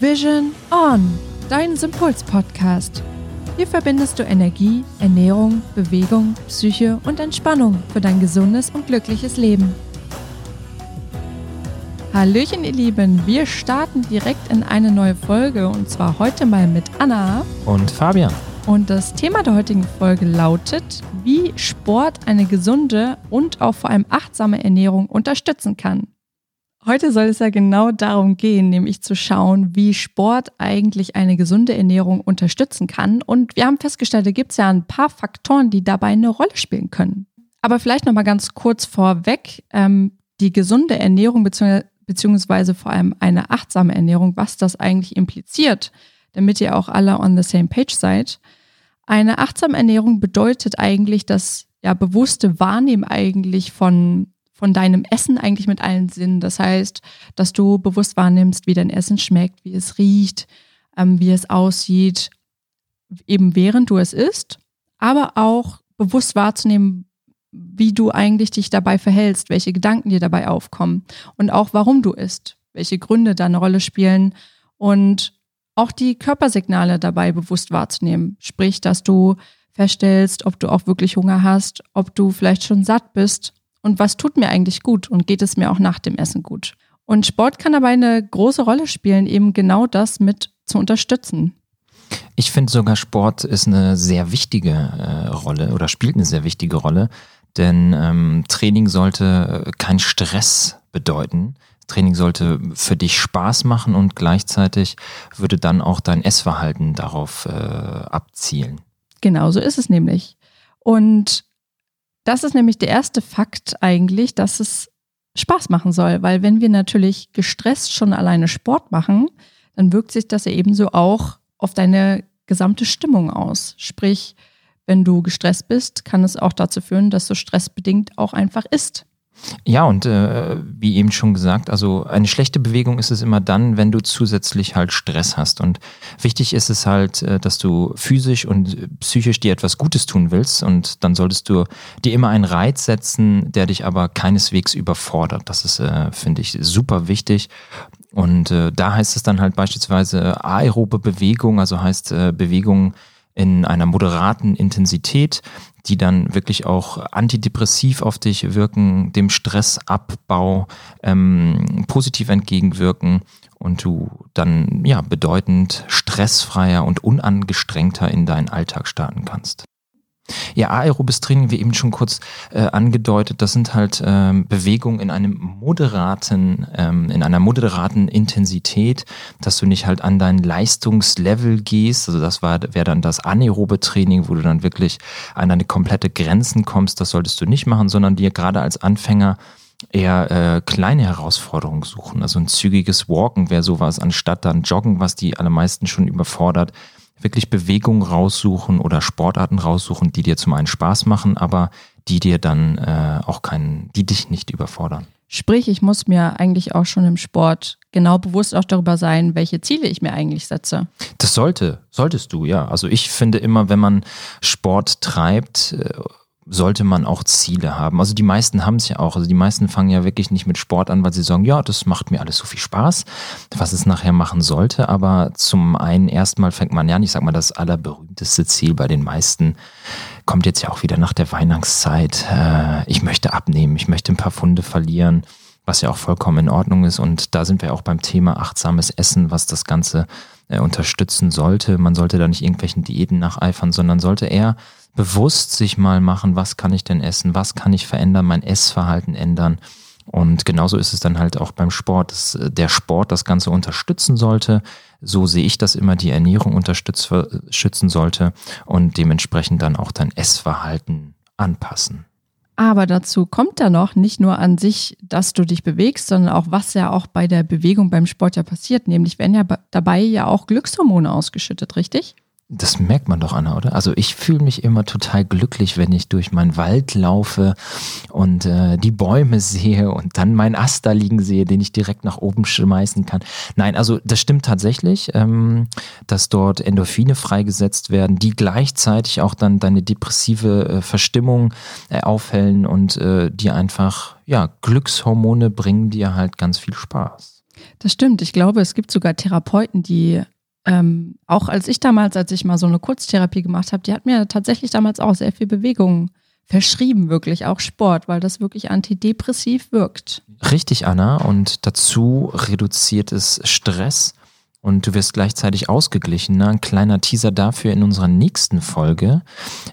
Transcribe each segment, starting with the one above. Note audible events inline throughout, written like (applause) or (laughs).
Vision On, dein Sympuls-Podcast. Hier verbindest du Energie, Ernährung, Bewegung, Psyche und Entspannung für dein gesundes und glückliches Leben. Hallöchen, ihr Lieben, wir starten direkt in eine neue Folge und zwar heute mal mit Anna und Fabian. Und das Thema der heutigen Folge lautet, wie Sport eine gesunde und auch vor allem achtsame Ernährung unterstützen kann. Heute soll es ja genau darum gehen, nämlich zu schauen, wie Sport eigentlich eine gesunde Ernährung unterstützen kann. Und wir haben festgestellt, da gibt es ja ein paar Faktoren, die dabei eine Rolle spielen können. Aber vielleicht nochmal ganz kurz vorweg, ähm, die gesunde Ernährung bzw. beziehungsweise vor allem eine achtsame Ernährung, was das eigentlich impliziert, damit ihr auch alle on the same page seid. Eine achtsame Ernährung bedeutet eigentlich das ja, bewusste Wahrnehmen eigentlich von von deinem Essen eigentlich mit allen Sinnen. Das heißt, dass du bewusst wahrnimmst, wie dein Essen schmeckt, wie es riecht, ähm, wie es aussieht, eben während du es isst, aber auch bewusst wahrzunehmen, wie du eigentlich dich dabei verhältst, welche Gedanken dir dabei aufkommen und auch warum du isst, welche Gründe da eine Rolle spielen und auch die Körpersignale dabei bewusst wahrzunehmen. Sprich, dass du feststellst, ob du auch wirklich Hunger hast, ob du vielleicht schon satt bist und was tut mir eigentlich gut und geht es mir auch nach dem Essen gut. Und Sport kann dabei eine große Rolle spielen, eben genau das mit zu unterstützen. Ich finde sogar Sport ist eine sehr wichtige äh, Rolle oder spielt eine sehr wichtige Rolle, denn ähm, Training sollte äh, kein Stress bedeuten. Training sollte für dich Spaß machen und gleichzeitig würde dann auch dein Essverhalten darauf äh, abzielen. Genau so ist es nämlich. Und das ist nämlich der erste Fakt eigentlich, dass es Spaß machen soll, weil wenn wir natürlich gestresst schon alleine Sport machen, dann wirkt sich das ja ebenso auch auf deine gesamte Stimmung aus. Sprich, wenn du gestresst bist, kann es auch dazu führen, dass du stressbedingt auch einfach isst. Ja, und äh, wie eben schon gesagt, also eine schlechte Bewegung ist es immer dann, wenn du zusätzlich halt Stress hast. Und wichtig ist es halt, äh, dass du physisch und psychisch dir etwas Gutes tun willst. Und dann solltest du dir immer einen Reiz setzen, der dich aber keineswegs überfordert. Das ist, äh, finde ich, super wichtig. Und äh, da heißt es dann halt beispielsweise aerobe Bewegung, also heißt äh, Bewegung in einer moderaten Intensität die dann wirklich auch antidepressiv auf dich wirken, dem Stressabbau ähm, positiv entgegenwirken und du dann ja bedeutend stressfreier und unangestrengter in deinen Alltag starten kannst. Ja, aerobes Training, wie eben schon kurz äh, angedeutet, das sind halt ähm, Bewegungen in einem moderaten, ähm, in einer moderaten Intensität, dass du nicht halt an dein Leistungslevel gehst. Also das wäre dann das anaerobe Training, wo du dann wirklich an deine komplette Grenzen kommst. Das solltest du nicht machen, sondern dir gerade als Anfänger eher äh, kleine Herausforderungen suchen. Also ein zügiges Walken wäre sowas, anstatt dann Joggen, was die allermeisten schon überfordert wirklich Bewegungen raussuchen oder Sportarten raussuchen, die dir zum einen Spaß machen, aber die dir dann äh, auch keinen, die dich nicht überfordern. Sprich, ich muss mir eigentlich auch schon im Sport genau bewusst auch darüber sein, welche Ziele ich mir eigentlich setze. Das sollte, solltest du, ja. Also ich finde immer, wenn man Sport treibt, äh, sollte man auch Ziele haben. Also die meisten haben es ja auch. Also die meisten fangen ja wirklich nicht mit Sport an, weil sie sagen, ja, das macht mir alles so viel Spaß, was es nachher machen sollte. Aber zum einen erstmal fängt man ja an, ich sag mal, das allerberühmteste Ziel bei den meisten kommt jetzt ja auch wieder nach der Weihnachtszeit. Äh, ich möchte abnehmen, ich möchte ein paar Funde verlieren, was ja auch vollkommen in Ordnung ist. Und da sind wir auch beim Thema achtsames Essen, was das Ganze äh, unterstützen sollte. Man sollte da nicht irgendwelchen Diäten nacheifern, sondern sollte eher bewusst sich mal machen, was kann ich denn essen, was kann ich verändern, mein Essverhalten ändern. Und genauso ist es dann halt auch beim Sport, dass äh, der Sport das Ganze unterstützen sollte. So sehe ich das immer, die Ernährung unterstützen sollte und dementsprechend dann auch dein Essverhalten anpassen. Aber dazu kommt da noch nicht nur an sich, dass du dich bewegst, sondern auch, was ja auch bei der Bewegung beim Sport ja passiert. Nämlich werden ja dabei ja auch Glückshormone ausgeschüttet, richtig? Das merkt man doch, Anna, oder? Also ich fühle mich immer total glücklich, wenn ich durch meinen Wald laufe und äh, die Bäume sehe und dann meinen Ast da liegen sehe, den ich direkt nach oben schmeißen kann. Nein, also das stimmt tatsächlich, ähm, dass dort Endorphine freigesetzt werden, die gleichzeitig auch dann deine depressive äh, Verstimmung äh, aufhellen und äh, dir einfach, ja, Glückshormone bringen dir halt ganz viel Spaß. Das stimmt. Ich glaube, es gibt sogar Therapeuten, die ähm, auch als ich damals, als ich mal so eine Kurztherapie gemacht habe, die hat mir tatsächlich damals auch sehr viel Bewegung verschrieben, wirklich auch Sport, weil das wirklich antidepressiv wirkt. Richtig, Anna. Und dazu reduziert es Stress und du wirst gleichzeitig ausgeglichen. Ne? Ein kleiner Teaser dafür in unserer nächsten Folge.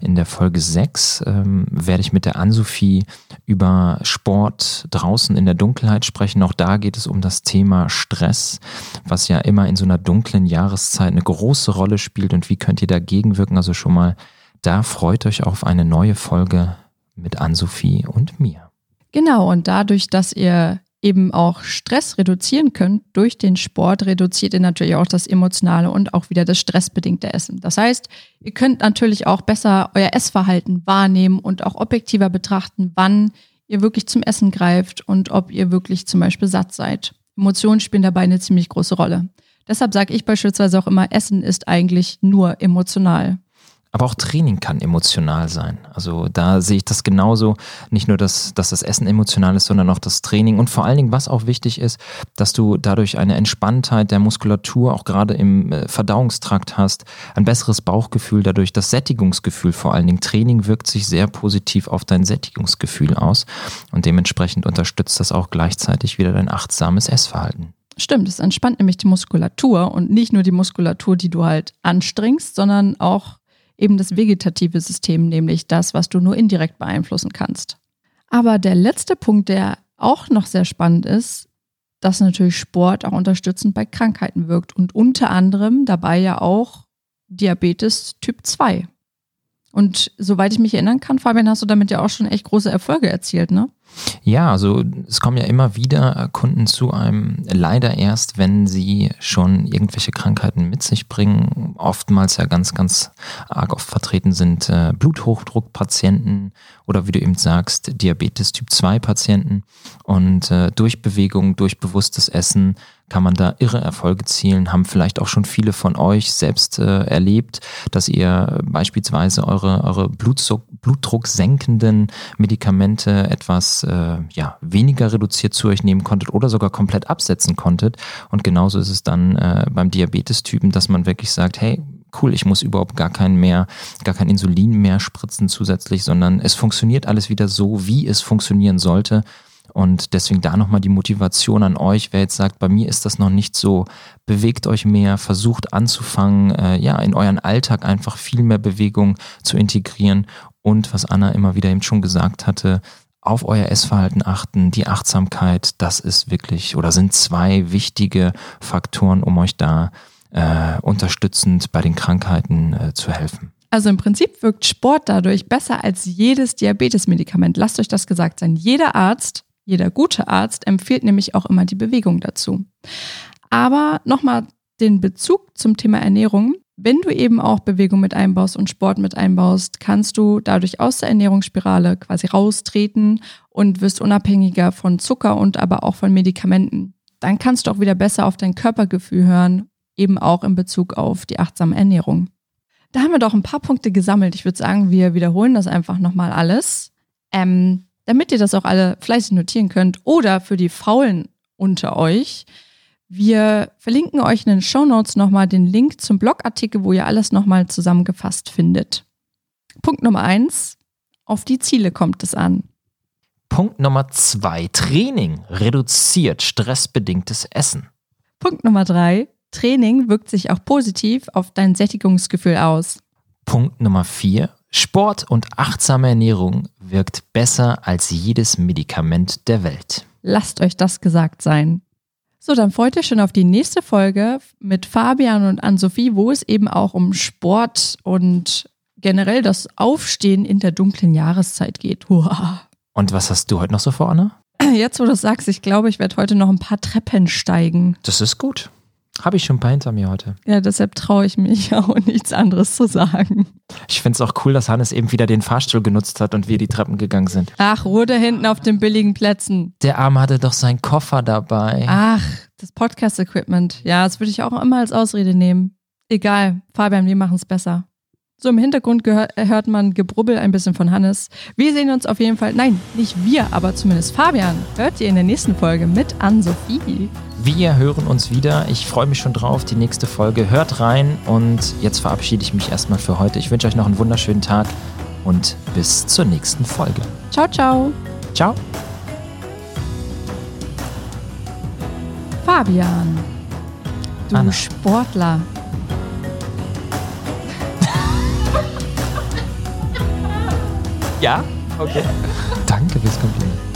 In der Folge 6 ähm, werde ich mit der Ann-Sophie über Sport draußen in der Dunkelheit sprechen. Auch da geht es um das Thema Stress, was ja immer in so einer dunklen Jahreszeit eine große Rolle spielt. Und wie könnt ihr dagegen wirken? Also schon mal, da freut euch auf eine neue Folge mit Ann-Sophie und mir. Genau, und dadurch, dass ihr eben auch Stress reduzieren könnt durch den Sport, reduziert ihr natürlich auch das emotionale und auch wieder das stressbedingte Essen. Das heißt, ihr könnt natürlich auch besser euer Essverhalten wahrnehmen und auch objektiver betrachten, wann ihr wirklich zum Essen greift und ob ihr wirklich zum Beispiel satt seid. Emotionen spielen dabei eine ziemlich große Rolle. Deshalb sage ich beispielsweise auch immer, Essen ist eigentlich nur emotional. Aber auch Training kann emotional sein. Also da sehe ich das genauso. Nicht nur, dass, dass das Essen emotional ist, sondern auch das Training. Und vor allen Dingen, was auch wichtig ist, dass du dadurch eine Entspanntheit der Muskulatur auch gerade im äh, Verdauungstrakt hast, ein besseres Bauchgefühl, dadurch das Sättigungsgefühl vor allen Dingen. Training wirkt sich sehr positiv auf dein Sättigungsgefühl aus und dementsprechend unterstützt das auch gleichzeitig wieder dein achtsames Essverhalten. Stimmt, es entspannt nämlich die Muskulatur und nicht nur die Muskulatur, die du halt anstrengst, sondern auch eben das vegetative System, nämlich das, was du nur indirekt beeinflussen kannst. Aber der letzte Punkt, der auch noch sehr spannend ist, dass natürlich Sport auch unterstützend bei Krankheiten wirkt und unter anderem dabei ja auch Diabetes Typ 2. Und soweit ich mich erinnern kann, Fabian, hast du damit ja auch schon echt große Erfolge erzielt, ne? Ja, also es kommen ja immer wieder Kunden zu einem, leider erst, wenn sie schon irgendwelche Krankheiten mit sich bringen. Oftmals ja ganz, ganz arg oft vertreten sind äh, Bluthochdruckpatienten oder wie du eben sagst, Diabetes Typ 2 Patienten. Und äh, durch Bewegung, durch bewusstes Essen kann man da irre Erfolge zielen, haben vielleicht auch schon viele von euch selbst äh, erlebt, dass ihr beispielsweise eure, eure Blutzuck, blutdrucksenkenden Medikamente etwas äh, ja, weniger reduziert zu euch nehmen konntet oder sogar komplett absetzen konntet. Und genauso ist es dann äh, beim Diabetes-Typen, dass man wirklich sagt, hey, cool, ich muss überhaupt gar kein mehr, gar kein Insulin mehr spritzen zusätzlich, sondern es funktioniert alles wieder so, wie es funktionieren sollte. Und deswegen da nochmal die Motivation an euch, wer jetzt sagt, bei mir ist das noch nicht so, bewegt euch mehr, versucht anzufangen, äh, ja, in euren Alltag einfach viel mehr Bewegung zu integrieren und was Anna immer wieder eben schon gesagt hatte, auf euer Essverhalten achten, die Achtsamkeit, das ist wirklich oder sind zwei wichtige Faktoren, um euch da äh, unterstützend bei den Krankheiten äh, zu helfen. Also im Prinzip wirkt Sport dadurch besser als jedes Diabetesmedikament. Lasst euch das gesagt sein. Jeder Arzt jeder gute Arzt empfiehlt nämlich auch immer die Bewegung dazu. Aber nochmal den Bezug zum Thema Ernährung. Wenn du eben auch Bewegung mit einbaust und Sport mit einbaust, kannst du dadurch aus der Ernährungsspirale quasi raustreten und wirst unabhängiger von Zucker und aber auch von Medikamenten. Dann kannst du auch wieder besser auf dein Körpergefühl hören, eben auch in Bezug auf die achtsame Ernährung. Da haben wir doch ein paar Punkte gesammelt. Ich würde sagen, wir wiederholen das einfach nochmal alles. Ähm, damit ihr das auch alle fleißig notieren könnt oder für die Faulen unter euch. Wir verlinken euch in den Show Notes nochmal den Link zum Blogartikel, wo ihr alles nochmal zusammengefasst findet. Punkt Nummer eins, auf die Ziele kommt es an. Punkt Nummer zwei, Training reduziert stressbedingtes Essen. Punkt Nummer drei, Training wirkt sich auch positiv auf dein Sättigungsgefühl aus. Punkt Nummer vier, Sport und achtsame Ernährung wirkt besser als jedes Medikament der Welt. Lasst euch das gesagt sein. So, dann freut ihr schon auf die nächste Folge mit Fabian und Ann-Sophie, wo es eben auch um Sport und generell das Aufstehen in der dunklen Jahreszeit geht. Uah. Und was hast du heute noch so vor, Anna? Jetzt, wo du sagst, ich glaube, ich werde heute noch ein paar Treppen steigen. Das ist gut. Habe ich schon ein paar hinter mir heute. Ja, deshalb traue ich mich (laughs) auch nichts anderes zu sagen. Ich finde es auch cool, dass Hannes eben wieder den Fahrstuhl genutzt hat und wir die Treppen gegangen sind. Ach, Ruhe da hinten auf den billigen Plätzen. Der Arm hatte doch seinen Koffer dabei. Ach, das Podcast-Equipment. Ja, das würde ich auch immer als Ausrede nehmen. Egal, Fabian, wir machen es besser. So im Hintergrund hört man Gebrubbel ein bisschen von Hannes. Wir sehen uns auf jeden Fall, nein, nicht wir, aber zumindest Fabian, hört ihr in der nächsten Folge mit Ann-Sophie. Wir hören uns wieder. Ich freue mich schon drauf, die nächste Folge. Hört rein und jetzt verabschiede ich mich erstmal für heute. Ich wünsche euch noch einen wunderschönen Tag und bis zur nächsten Folge. Ciao, ciao. Ciao. Fabian, du Anna. Sportler. Ja? Okay. Danke fürs Kompliment.